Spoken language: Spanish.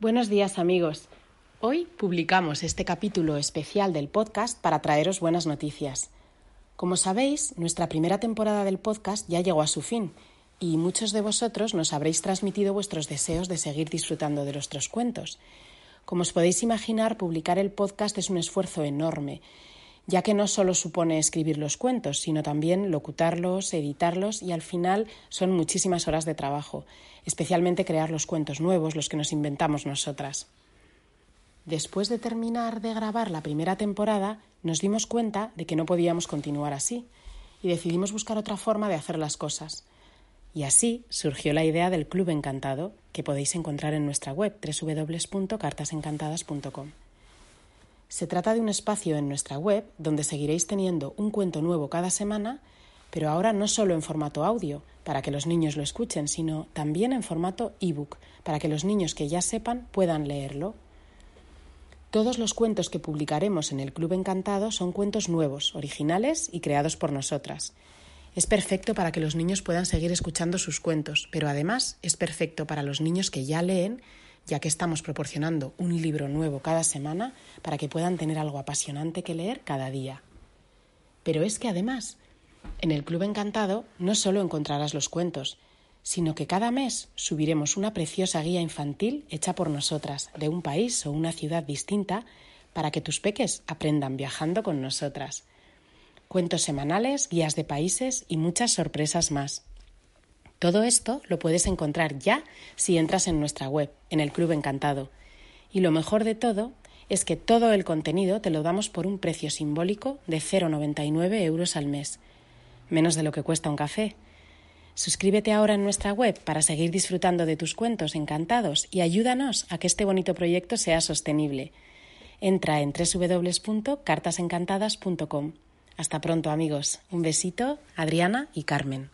Buenos días amigos. Hoy publicamos este capítulo especial del podcast para traeros buenas noticias. Como sabéis, nuestra primera temporada del podcast ya llegó a su fin y muchos de vosotros nos habréis transmitido vuestros deseos de seguir disfrutando de nuestros cuentos. Como os podéis imaginar, publicar el podcast es un esfuerzo enorme, ya que no solo supone escribir los cuentos, sino también locutarlos, editarlos y al final son muchísimas horas de trabajo, especialmente crear los cuentos nuevos, los que nos inventamos nosotras. Después de terminar de grabar la primera temporada, nos dimos cuenta de que no podíamos continuar así y decidimos buscar otra forma de hacer las cosas. Y así surgió la idea del Club Encantado, que podéis encontrar en nuestra web www.cartasencantadas.com. Se trata de un espacio en nuestra web donde seguiréis teniendo un cuento nuevo cada semana, pero ahora no solo en formato audio, para que los niños lo escuchen, sino también en formato ebook, para que los niños que ya sepan puedan leerlo. Todos los cuentos que publicaremos en el Club Encantado son cuentos nuevos, originales y creados por nosotras. Es perfecto para que los niños puedan seguir escuchando sus cuentos, pero además es perfecto para los niños que ya leen ya que estamos proporcionando un libro nuevo cada semana para que puedan tener algo apasionante que leer cada día. Pero es que además, en el Club Encantado no solo encontrarás los cuentos, sino que cada mes subiremos una preciosa guía infantil hecha por nosotras, de un país o una ciudad distinta, para que tus peques aprendan viajando con nosotras. Cuentos semanales, guías de países y muchas sorpresas más. Todo esto lo puedes encontrar ya si entras en nuestra web, en el Club Encantado. Y lo mejor de todo es que todo el contenido te lo damos por un precio simbólico de 0,99 euros al mes, menos de lo que cuesta un café. Suscríbete ahora en nuestra web para seguir disfrutando de tus cuentos encantados y ayúdanos a que este bonito proyecto sea sostenible. Entra en www.cartasencantadas.com. Hasta pronto amigos. Un besito, Adriana y Carmen.